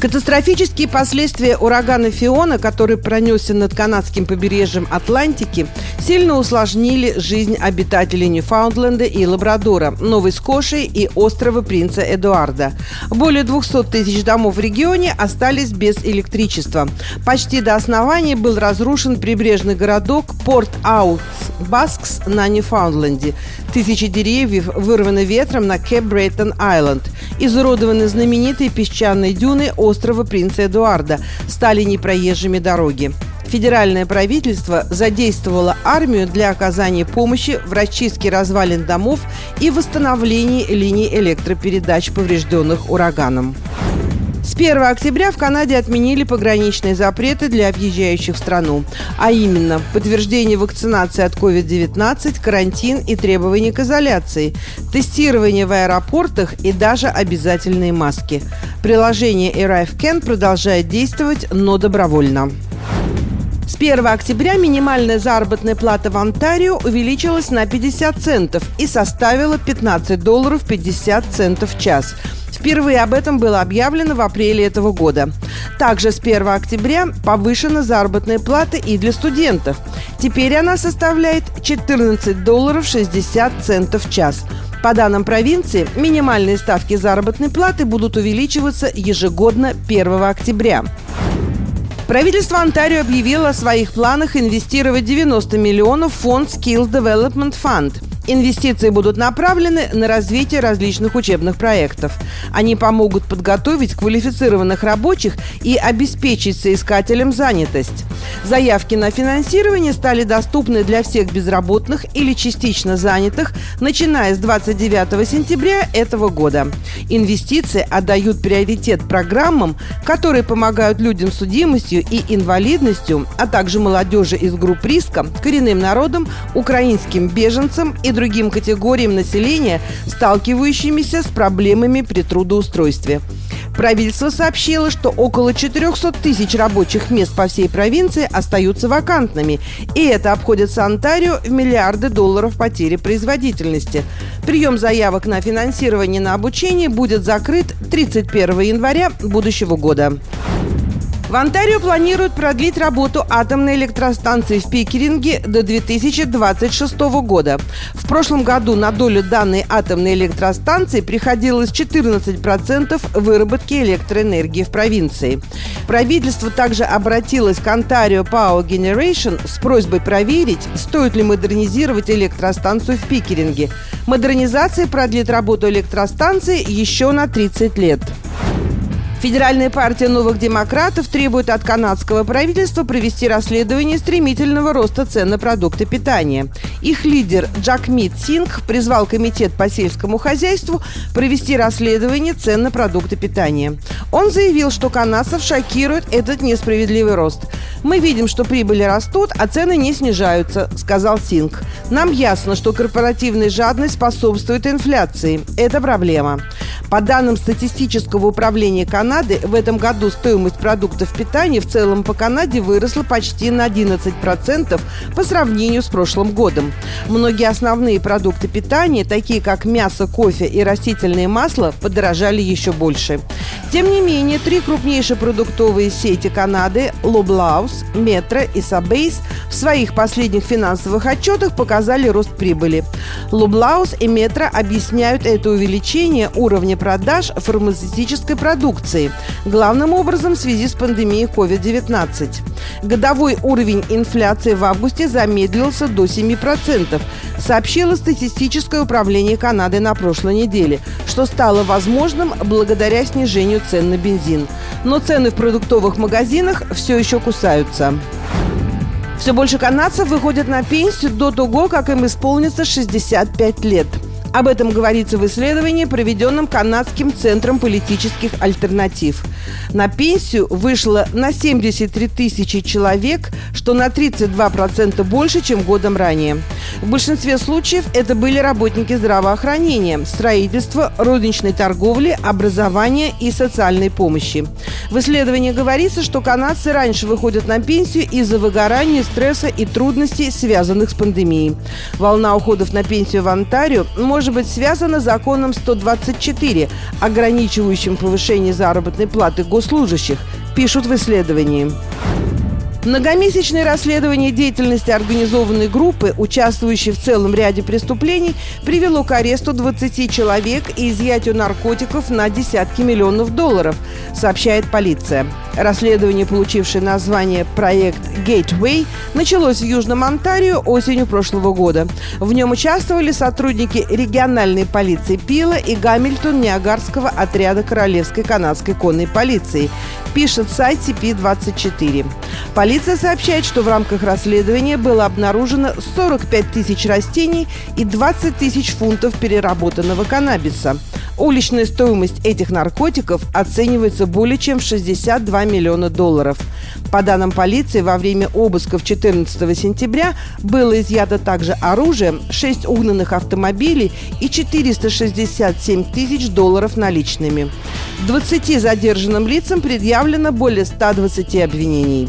Катастрофические последствия урагана Фиона, который пронесся над канадским побережьем Атлантики, сильно усложнили жизнь обитателей Ньюфаундленда и Лабрадора, Новой Скоши и острова Принца Эдуарда. Более 200 тысяч домов в регионе остались без электричества. Почти до основания был разрушен прибрежный городок Порт Аутс Баскс на Ньюфаундленде. Тысячи деревьев вырваны ветром на Кэп Брейтон Айленд. Изуродованы знаменитые песчаные дюны острова Принца Эдуарда, стали непроезжими дороги. Федеральное правительство задействовало армию для оказания помощи в расчистке развалин домов и восстановлении линий электропередач, поврежденных ураганом. С 1 октября в Канаде отменили пограничные запреты для въезжающих в страну, а именно подтверждение вакцинации от COVID-19, карантин и требования к изоляции, тестирование в аэропортах и даже обязательные маски. Приложение ArriveCan продолжает действовать, но добровольно. С 1 октября минимальная заработная плата в Онтарио увеличилась на 50 центов и составила 15 долларов 50 центов в час – Впервые об этом было объявлено в апреле этого года. Также с 1 октября повышена заработная плата и для студентов. Теперь она составляет 14 долларов 60 центов в час. По данным провинции, минимальные ставки заработной платы будут увеличиваться ежегодно 1 октября. Правительство Онтарио объявило о своих планах инвестировать 90 миллионов в фонд Skills Development Fund – Инвестиции будут направлены на развитие различных учебных проектов. Они помогут подготовить квалифицированных рабочих и обеспечить соискателям занятость. Заявки на финансирование стали доступны для всех безработных или частично занятых, начиная с 29 сентября этого года. Инвестиции отдают приоритет программам, которые помогают людям с судимостью и инвалидностью, а также молодежи из групп риска, коренным народам, украинским беженцам и другим категориям населения, сталкивающимися с проблемами при трудоустройстве. Правительство сообщило, что около 400 тысяч рабочих мест по всей провинции остаются вакантными, и это обходится Онтарио в миллиарды долларов потери производительности. Прием заявок на финансирование на обучение будет закрыт 31 января будущего года. В Онтарио планируют продлить работу атомной электростанции в Пикеринге до 2026 года. В прошлом году на долю данной атомной электростанции приходилось 14% выработки электроэнергии в провинции. Правительство также обратилось к Ontario Power Generation с просьбой проверить, стоит ли модернизировать электростанцию в Пикеринге. Модернизация продлит работу электростанции еще на 30 лет. Федеральная партия новых демократов требует от канадского правительства провести расследование стремительного роста цен на продукты питания. Их лидер Джакмит Сингх призвал Комитет по сельскому хозяйству провести расследование цен на продукты питания. Он заявил, что канадцев шокирует этот несправедливый рост. «Мы видим, что прибыли растут, а цены не снижаются», – сказал Сингх. «Нам ясно, что корпоративная жадность способствует инфляции. Это проблема». По данным статистического управления Канады, в этом году стоимость продуктов питания в целом по Канаде выросла почти на 11% по сравнению с прошлым годом. Многие основные продукты питания, такие как мясо, кофе и растительное масло, подорожали еще больше. Тем не менее, три крупнейшие продуктовые сети Канады – Лоблаус, Метро и Сабейс в своих последних финансовых отчетах показали рост прибыли. Лоблаус и Метро объясняют это увеличение уровня продаж фармацевтической продукции, главным образом в связи с пандемией COVID-19. Годовой уровень инфляции в августе замедлился до 7%, сообщило статистическое управление Канады на прошлой неделе, что стало возможным благодаря снижению цен на бензин. Но цены в продуктовых магазинах все еще кусаются. Все больше канадцев выходят на пенсию до того, как им исполнится 65 лет – Об этом говорится в исследовании, проведенном Канадским центром политических альтернатив. На пенсию вышло на 73 тысячи человек, что на 32% больше, чем годом ранее. В большинстве случаев это были работники здравоохранения, строительства, розничной торговли, образования и социальной помощи. В исследовании говорится, что канадцы раньше выходят на пенсию из-за выгорания, стресса и трудностей, связанных с пандемией. Волна уходов на пенсию в Онтарио может быть связана с законом 124, ограничивающим повышение заработной платы госслужащих, пишут в исследовании. Многомесячное расследование деятельности организованной группы, участвующей в целом ряде преступлений, привело к аресту 20 человек и изъятию наркотиков на десятки миллионов долларов, сообщает полиция. Расследование, получившее название «Проект Gateway», началось в Южном Онтарио осенью прошлого года. В нем участвовали сотрудники региональной полиции Пила и Гамильтон Ниагарского отряда Королевской канадской конной полиции, пишет сайт CP24. Полиция сообщает, что в рамках расследования было обнаружено 45 тысяч растений и 20 тысяч фунтов переработанного каннабиса. Уличная стоимость этих наркотиков оценивается более чем в 62 миллиона долларов. По данным полиции, во время обысков 14 сентября было изъято также оружие, 6 угнанных автомобилей и 467 тысяч долларов наличными. 20 задержанным лицам предъявлено более 120 обвинений.